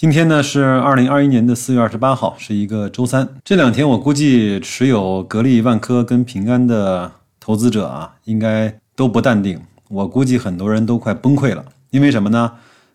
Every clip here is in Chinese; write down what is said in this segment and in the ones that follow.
今天呢是二零二一年的四月二十八号，是一个周三。这两天我估计持有格力、万科跟平安的投资者啊，应该。都不淡定，我估计很多人都快崩溃了。因为什么呢？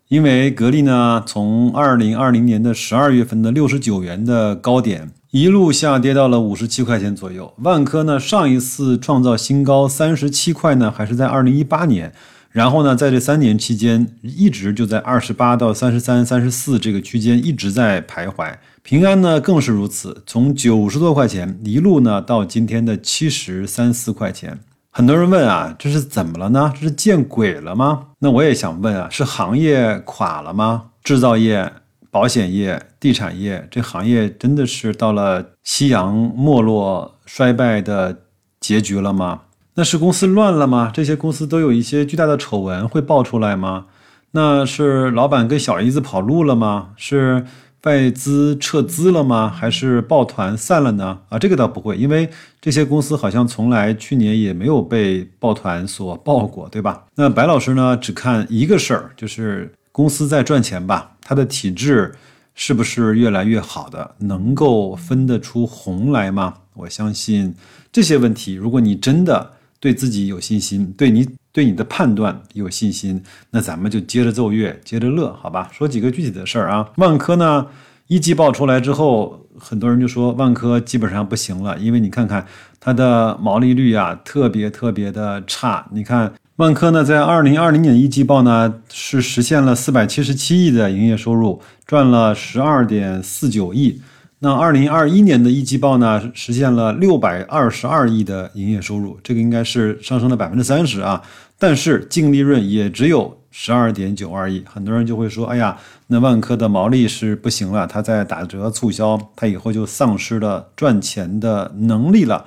因为格力呢，从二零二零年的十二月份的六十九元的高点，一路下跌到了五十七块钱左右。万科呢，上一次创造新高三十七块呢，还是在二零一八年。然后呢，在这三年期间，一直就在二十八到三十三、三十四这个区间一直在徘徊。平安呢，更是如此，从九十多块钱一路呢到今天的七十三四块钱。很多人问啊，这是怎么了呢？这是见鬼了吗？那我也想问啊，是行业垮了吗？制造业、保险业、地产业这行业真的是到了夕阳没落、衰败的结局了吗？那是公司乱了吗？这些公司都有一些巨大的丑闻会爆出来吗？那是老板跟小姨子跑路了吗？是？外资撤资了吗？还是抱团散了呢？啊，这个倒不会，因为这些公司好像从来去年也没有被抱团所抱过，对吧？那白老师呢，只看一个事儿，就是公司在赚钱吧，它的体质是不是越来越好的，能够分得出红来吗？我相信这些问题，如果你真的对自己有信心，对你。对你的判断有信心，那咱们就接着奏乐，接着乐，好吧？说几个具体的事儿啊。万科呢，一季报出来之后，很多人就说万科基本上不行了，因为你看看它的毛利率啊，特别特别的差。你看万科呢，在二零二零年一季报呢，是实现了四百七十七亿的营业收入，赚了十二点四九亿。那二零二一年的一季报呢，实现了六百二十二亿的营业收入，这个应该是上升了百分之三十啊。但是净利润也只有十二点九二亿，很多人就会说，哎呀，那万科的毛利是不行了，它在打折促销，它以后就丧失了赚钱的能力了。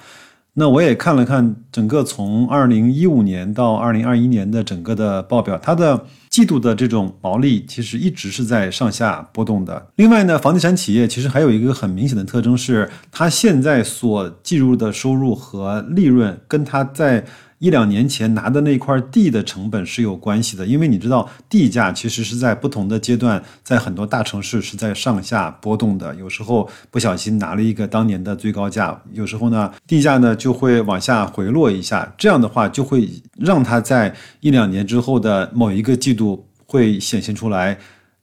那我也看了看整个从二零一五年到二零二一年的整个的报表，它的季度的这种毛利其实一直是在上下波动的。另外呢，房地产企业其实还有一个很明显的特征是，它现在所计入的收入和利润跟它在一两年前拿的那块地的成本是有关系的，因为你知道地价其实是在不同的阶段，在很多大城市是在上下波动的。有时候不小心拿了一个当年的最高价，有时候呢地价呢就会往下回落一下，这样的话就会让它在一两年之后的某一个季度会显现出来，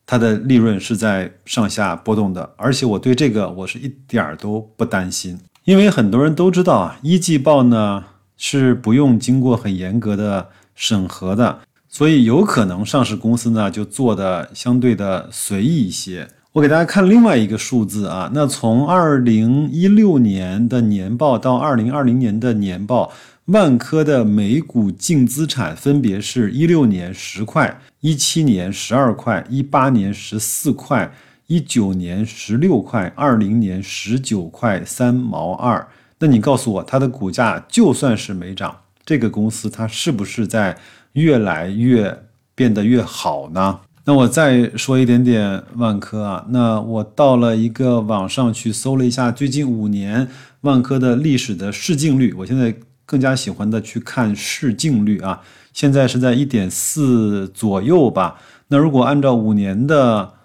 它的利润是在上下波动的。而且我对这个我是一点儿都不担心，因为很多人都知道啊，一季报呢。是不用经过很严格的审核的，所以有可能上市公司呢就做的相对的随意一些。我给大家看另外一个数字啊，那从二零一六年的年报到二零二零年的年报，万科的每股净资产分别是一六年十块，一七年十二块，一八年十四块，一九年十六块，二零年十九块三毛二。那你告诉我，它的股价就算是没涨，这个公司它是不是在越来越变得越好呢？那我再说一点点万科啊，那我到了一个网上去搜了一下最近五年万科的历史的市净率，我现在更加喜欢的去看市净率啊，现在是在一点四左右吧。那如果按照五年的。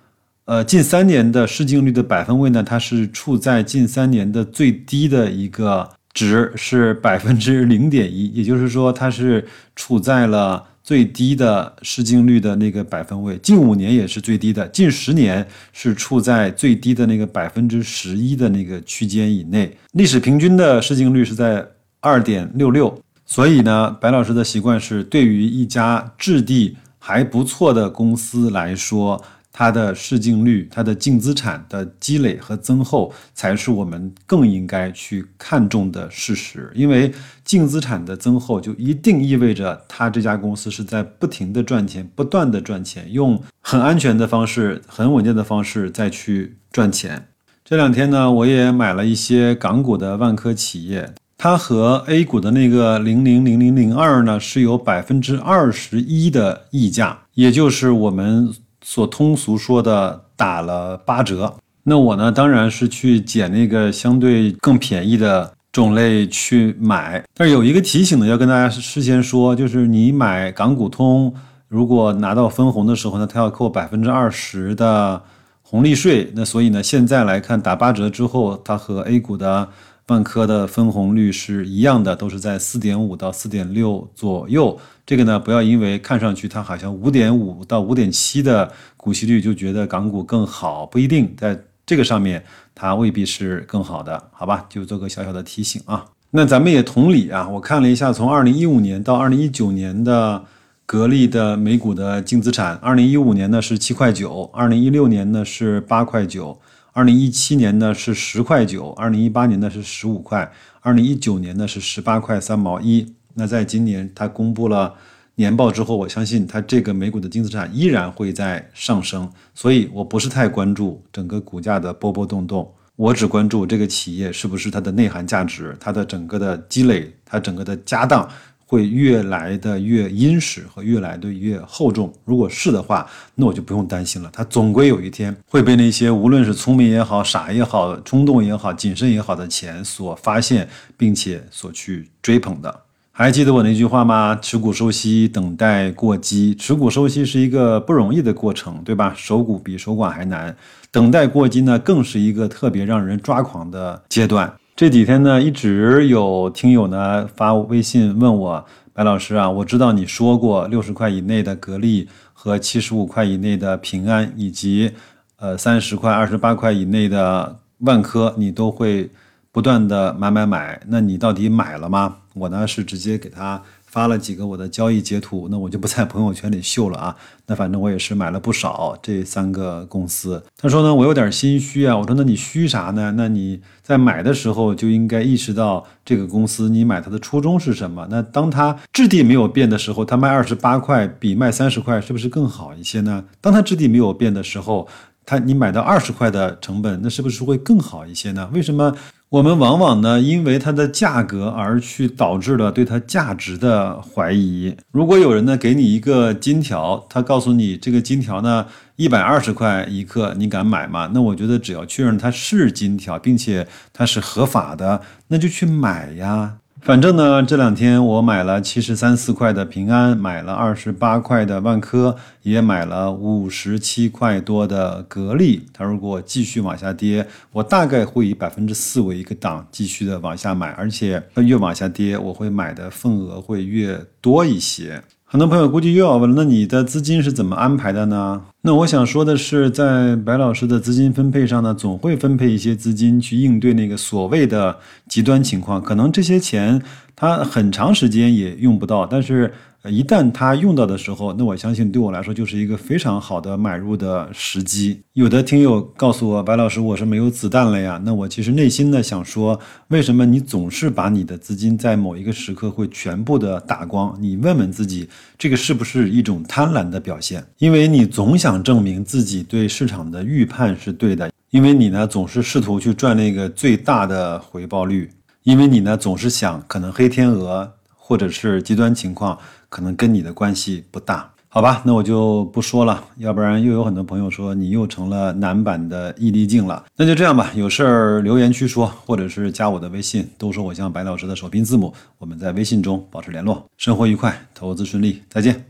呃，近三年的市净率的百分位呢，它是处在近三年的最低的一个值，是百分之零点一，也就是说，它是处在了最低的市净率的那个百分位。近五年也是最低的，近十年是处在最低的那个百分之十一的那个区间以内。历史平均的市净率是在二点六六，所以呢，白老师的习惯是，对于一家质地还不错的公司来说。它的市净率、它的净资产的积累和增厚，才是我们更应该去看重的事实。因为净资产的增厚，就一定意味着它这家公司是在不停的赚钱、不断的赚钱，用很安全的方式、很稳健的方式再去赚钱。这两天呢，我也买了一些港股的万科企业。它和 A 股的那个零零零零零二呢是有百分之二十一的溢价，也就是我们所通俗说的打了八折。那我呢，当然是去捡那个相对更便宜的种类去买。但是有一个提醒呢，要跟大家事先说，就是你买港股通，如果拿到分红的时候呢，它要扣百分之二十的红利税。那所以呢，现在来看打八折之后，它和 A 股的。万科的分红率是一样的，都是在四点五到四点六左右。这个呢，不要因为看上去它好像五点五到五点七的股息率就觉得港股更好，不一定在这个上面它未必是更好的，好吧？就做个小小的提醒啊。那咱们也同理啊，我看了一下，从二零一五年到二零一九年的格力的美股的净资产，二零一五年呢是七块九，二零一六年呢是八块九。二零一七年呢是十块九，二零一八年呢是十五块，二零一九年呢是十八块三毛一。那在今年它公布了年报之后，我相信它这个美股的净资产依然会在上升。所以我不是太关注整个股价的波波动动，我只关注这个企业是不是它的内涵价值、它的整个的积累、它整个的家当。会越来的越殷实和越来的越厚重。如果是的话，那我就不用担心了。它总归有一天会被那些无论是聪明也好、傻也好、冲动也好、谨慎也好的钱所发现，并且所去追捧的。还记得我那句话吗？持股收息，等待过激。持股收息是一个不容易的过程，对吧？守股比守寡还难，等待过激呢，更是一个特别让人抓狂的阶段。这几天呢，一直有听友呢发微信问我，白老师啊，我知道你说过六十块以内的格力和七十五块以内的平安，以及呃三十块、二十八块以内的万科，你都会不断的买买买，那你到底买了吗？我呢是直接给他。发了几个我的交易截图，那我就不在朋友圈里秀了啊。那反正我也是买了不少这三个公司。他说呢，我有点心虚啊。我说那你虚啥呢？那你在买的时候就应该意识到这个公司你买它的初衷是什么。那当它质地没有变的时候，它卖二十八块比卖三十块是不是更好一些呢？当它质地没有变的时候，它你买到二十块的成本，那是不是会更好一些呢？为什么？我们往往呢，因为它的价格而去导致了对它价值的怀疑。如果有人呢给你一个金条，他告诉你这个金条呢一百二十块一克，你敢买吗？那我觉得只要确认它是金条，并且它是合法的，那就去买呀。反正呢，这两天我买了七十三四块的平安，买了二十八块的万科，也买了五十七块多的格力。它如果继续往下跌，我大概会以百分之四为一个档，继续的往下买，而且它越往下跌，我会买的份额会越多一些。很多朋友估计又要问，那你的资金是怎么安排的呢？那我想说的是，在白老师的资金分配上呢，总会分配一些资金去应对那个所谓的极端情况，可能这些钱他很长时间也用不到，但是。一旦他用到的时候，那我相信对我来说就是一个非常好的买入的时机。有的听友告诉我，白老师，我是没有子弹了呀。那我其实内心呢想说，为什么你总是把你的资金在某一个时刻会全部的打光？你问问自己，这个是不是一种贪婪的表现？因为你总想证明自己对市场的预判是对的，因为你呢总是试图去赚那个最大的回报率，因为你呢总是想可能黑天鹅或者是极端情况。可能跟你的关系不大，好吧，那我就不说了，要不然又有很多朋友说你又成了男版的易立竞了。那就这样吧，有事儿留言区说，或者是加我的微信，都说我像白老师的首拼字母，我们在微信中保持联络。生活愉快，投资顺利，再见。